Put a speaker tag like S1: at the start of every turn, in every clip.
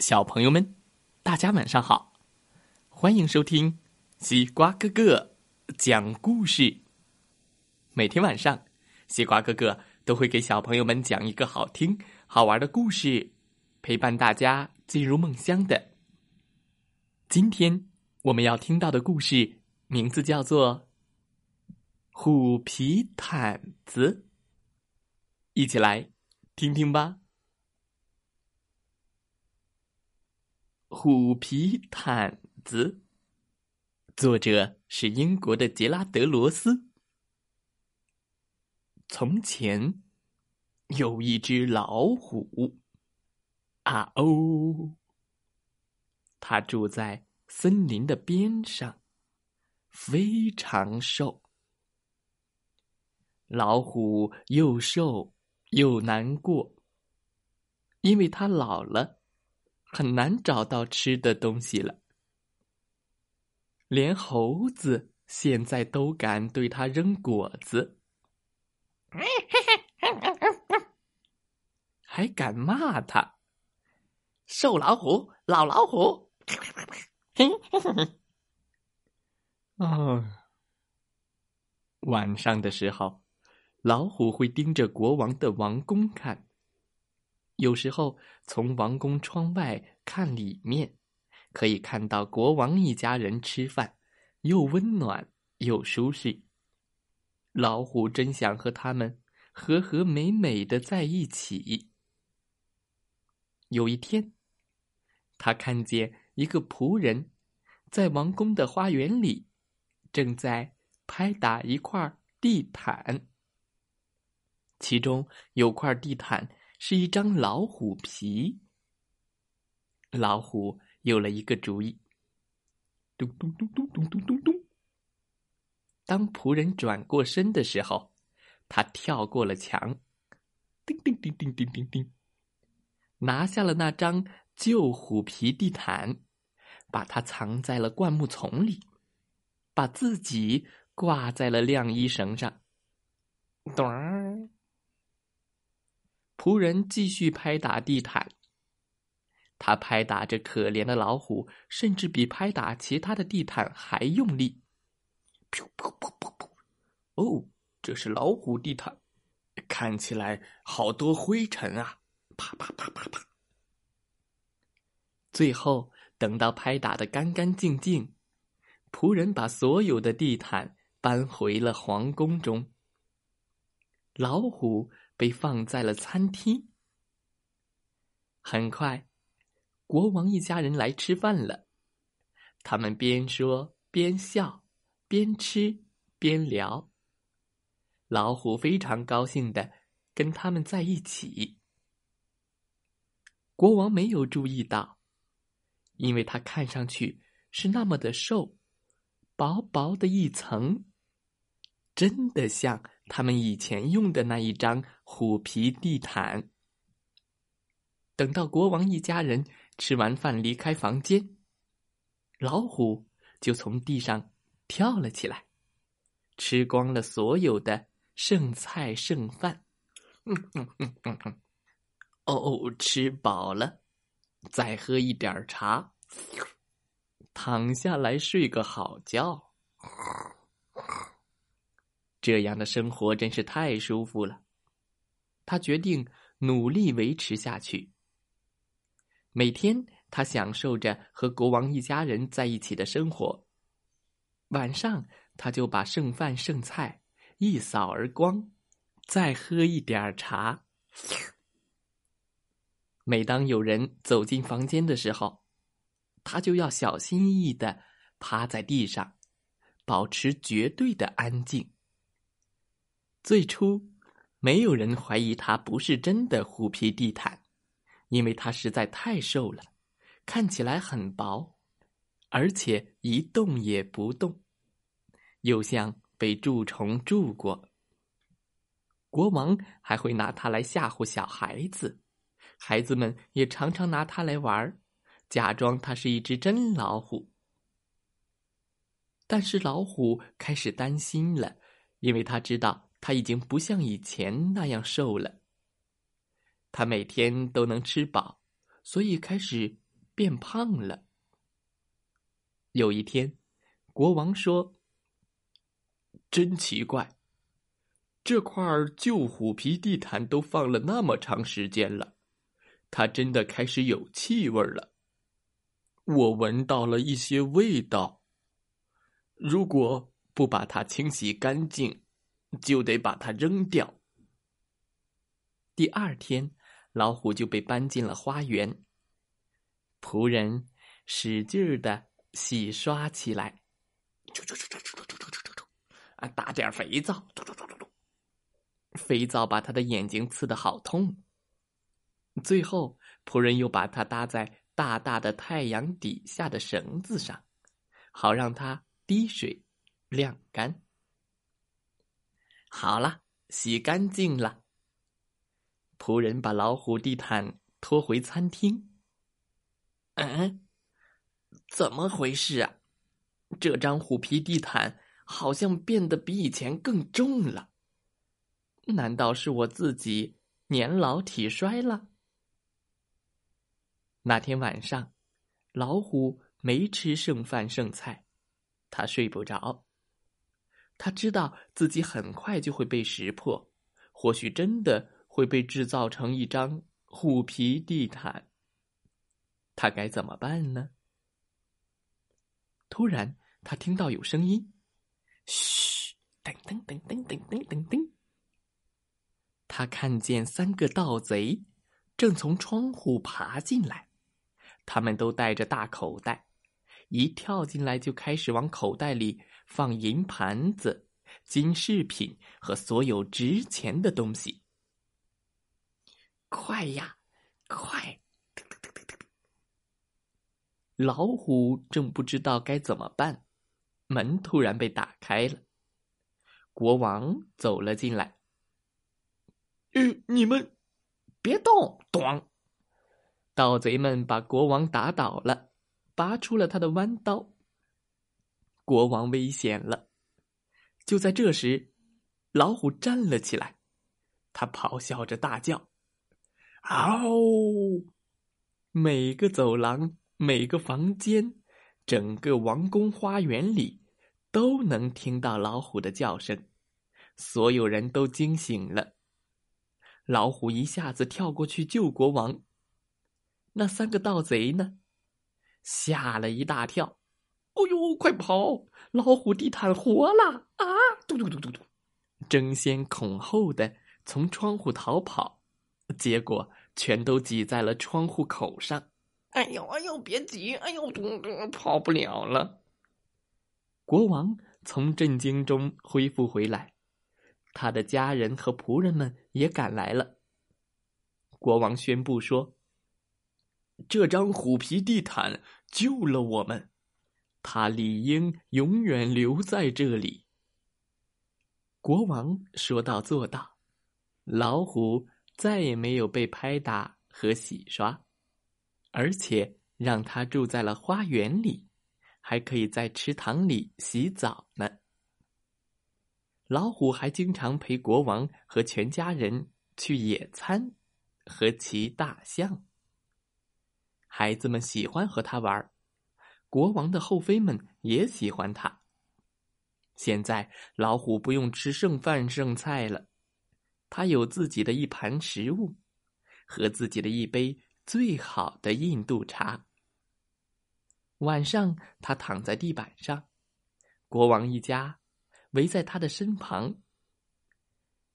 S1: 小朋友们，大家晚上好！欢迎收听西瓜哥哥讲故事。每天晚上，西瓜哥哥都会给小朋友们讲一个好听、好玩的故事，陪伴大家进入梦乡的。今天我们要听到的故事名字叫做《虎皮毯子》，一起来听听吧。虎皮毯子，作者是英国的杰拉德·罗斯。从前有一只老虎，啊哦，它住在森林的边上，非常瘦。老虎又瘦又难过，因为它老了。很难找到吃的东西了，连猴子现在都敢对他扔果子，还敢骂他“瘦老虎”“老老虎”。哦，晚上的时候，老虎会盯着国王的王宫看。有时候从王宫窗外看里面，可以看到国王一家人吃饭，又温暖又舒适。老虎真想和他们和和美美的在一起。有一天，他看见一个仆人，在王宫的花园里，正在拍打一块地毯，其中有块地毯。是一张老虎皮。老虎有了一个主意，咚咚咚咚咚咚咚咚。当仆人转过身的时候，他跳过了墙，叮叮叮叮叮叮叮，拿下了那张旧虎皮地毯，把它藏在了灌木丛里，把自己挂在了晾衣绳上，咚儿。仆人继续拍打地毯，他拍打着可怜的老虎，甚至比拍打其他的地毯还用力。噗噗噗噗噗！哦，这是老虎地毯，看起来好多灰尘啊！啪啪啪啪啪。最后，等到拍打的干干净净，仆人把所有的地毯搬回了皇宫中。老虎。被放在了餐厅。很快，国王一家人来吃饭了。他们边说边笑，边吃边聊。老虎非常高兴的跟他们在一起。国王没有注意到，因为他看上去是那么的瘦，薄薄的一层，真的像。他们以前用的那一张虎皮地毯。等到国王一家人吃完饭离开房间，老虎就从地上跳了起来，吃光了所有的剩菜剩饭。哦，吃饱了，再喝一点茶，躺下来睡个好觉。这样的生活真是太舒服了，他决定努力维持下去。每天，他享受着和国王一家人在一起的生活。晚上，他就把剩饭剩菜一扫而光，再喝一点茶。每当有人走进房间的时候，他就要小心翼翼的趴在地上，保持绝对的安静。最初，没有人怀疑它不是真的虎皮地毯，因为它实在太瘦了，看起来很薄，而且一动也不动，又像被蛀虫蛀过。国王还会拿它来吓唬小孩子，孩子们也常常拿它来玩，假装它是一只真老虎。但是老虎开始担心了，因为他知道。他已经不像以前那样瘦了。他每天都能吃饱，所以开始变胖了。有一天，国王说：“真奇怪，这块旧虎皮地毯都放了那么长时间了，它真的开始有气味了。我闻到了一些味道。如果不把它清洗干净，就得把它扔掉。第二天，老虎就被搬进了花园。仆人使劲儿的洗刷起来，啊，打点肥皂，肥皂把他的眼睛刺的好痛。最后，仆人又把它搭在大大的太阳底下的绳子上，好让它滴水晾干。好了，洗干净了。仆人把老虎地毯拖回餐厅。嗯，怎么回事啊？这张虎皮地毯好像变得比以前更重了。难道是我自己年老体衰了？那天晚上，老虎没吃剩饭剩菜，它睡不着。他知道自己很快就会被识破，或许真的会被制造成一张虎皮地毯。他该怎么办呢？突然，他听到有声音：“嘘，噔噔噔噔噔噔噔噔。”他看见三个盗贼正从窗户爬进来，他们都带着大口袋，一跳进来就开始往口袋里放银盘子、金饰品和所有值钱的东西。快呀，快！老虎正不知道该怎么办，门突然被打开了，国王走了进来。嗯，你们别动！咚！盗贼们把国王打倒了，拔出了他的弯刀。国王危险了！就在这时，老虎站了起来，他咆哮着大叫：“嗷！”每个走廊。每个房间，整个王宫花园里，都能听到老虎的叫声。所有人都惊醒了。老虎一下子跳过去救国王。那三个盗贼呢？吓了一大跳。哦呦，快跑！老虎地毯活了啊！嘟嘟嘟嘟嘟，争先恐后的从窗户逃跑，结果全都挤在了窗户口上。哎呦哎呦，别挤！哎呦，跑不了了。国王从震惊中恢复回来，他的家人和仆人们也赶来了。国王宣布说：“这张虎皮地毯救了我们，它理应永远留在这里。”国王说到做到，老虎再也没有被拍打和洗刷。而且让他住在了花园里，还可以在池塘里洗澡呢。老虎还经常陪国王和全家人去野餐和骑大象。孩子们喜欢和他玩，国王的后妃们也喜欢他。现在老虎不用吃剩饭剩菜了，他有自己的一盘食物和自己的一杯。最好的印度茶。晚上，他躺在地板上，国王一家围在他的身旁。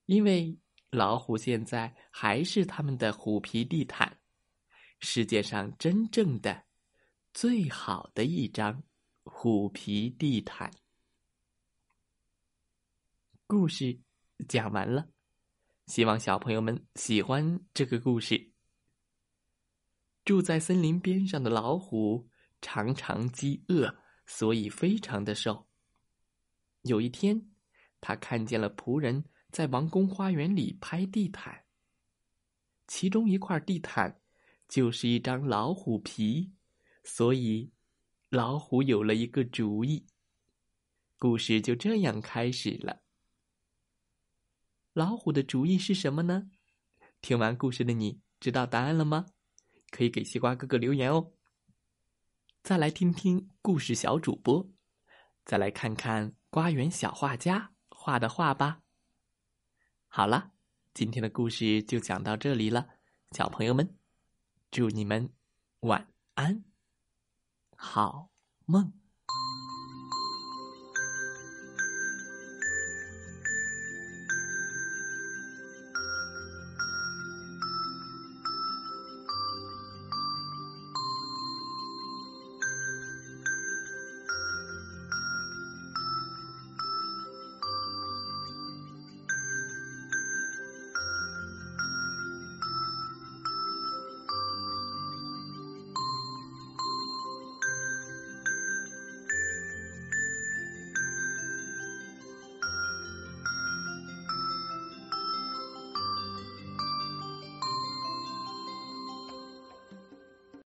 S1: 因为老虎现在还是他们的虎皮地毯，世界上真正的最好的一张虎皮地毯。故事讲完了，希望小朋友们喜欢这个故事。住在森林边上的老虎常常饥饿，所以非常的瘦。有一天，他看见了仆人在王宫花园里拍地毯，其中一块地毯就是一张老虎皮，所以老虎有了一个主意。故事就这样开始了。老虎的主意是什么呢？听完故事的你知道答案了吗？可以给西瓜哥哥留言哦。再来听听故事小主播，再来看看瓜园小画家画的画吧。好了，今天的故事就讲到这里了，小朋友们，祝你们晚安，好梦。